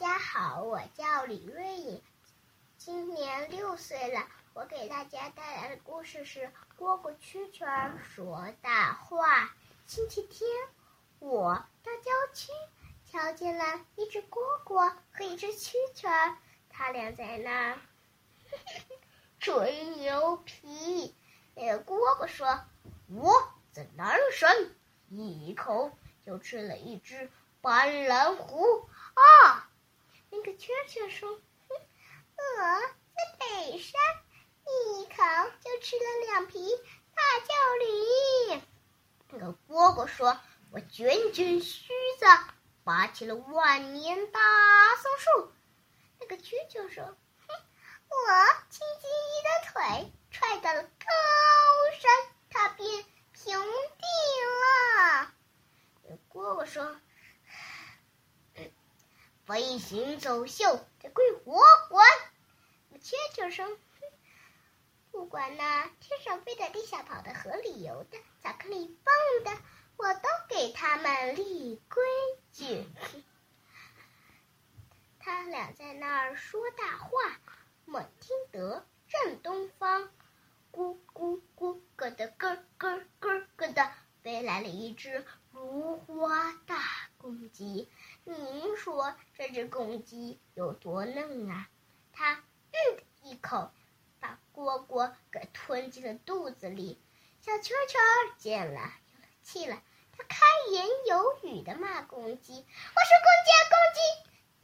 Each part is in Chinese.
大家好，我叫李瑞颖，今年六岁了。我给大家带来的故事是《蝈蝈蛐蛐说大话》。星期天，我到郊区瞧见了一只蝈蝈和一只蛐蛐儿，他俩在那儿 吹牛皮。那个蝈蝈说：“我在南山，一口就吃了一只斑斓虎。”啊，那个蛐蛐说：“我在北山。”一口就吃了两匹大叫驴。那个蝈蝈说：“我卷卷须子，拔起了万年大松树。”那个蛐蛐说：“哼，我轻轻一的腿踹到了高山，它变平地了。”那蝈蝈说：“飞行走秀，这归我管。”那蛐蛐说。不管那天上飞的、地下跑的、河里游的、巧克力棒的，我都给他们立规矩。他俩在那儿说大话，猛听得正东方，咕咕咕咯的咯咯咯咯的飞来了一只如花公鸡。您说这只公鸡有多嫩啊？它嗯的一口。把蝈蝈给吞进了肚子里，小蛐蛐见了有了气了，它开言有语的骂公鸡：“我说公鸡啊，公鸡，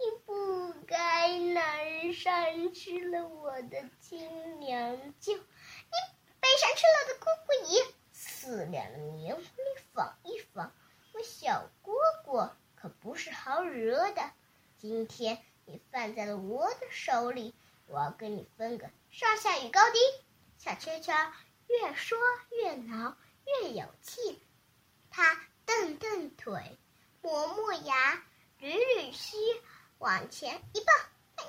你不该南山吃了我的亲娘舅，你北山吃了的姑姑姨，四两年你纺一纺，我小蝈蝈可不惹的。今天你犯在了我的手里。”我要跟你分个上下与高低。小圈圈越说越挠，越有气。它蹬蹬腿，磨磨牙，捋捋须，往前一蹦，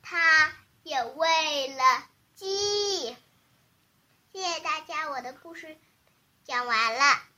它也喂了鸡。谢谢大家，我的故事讲完了。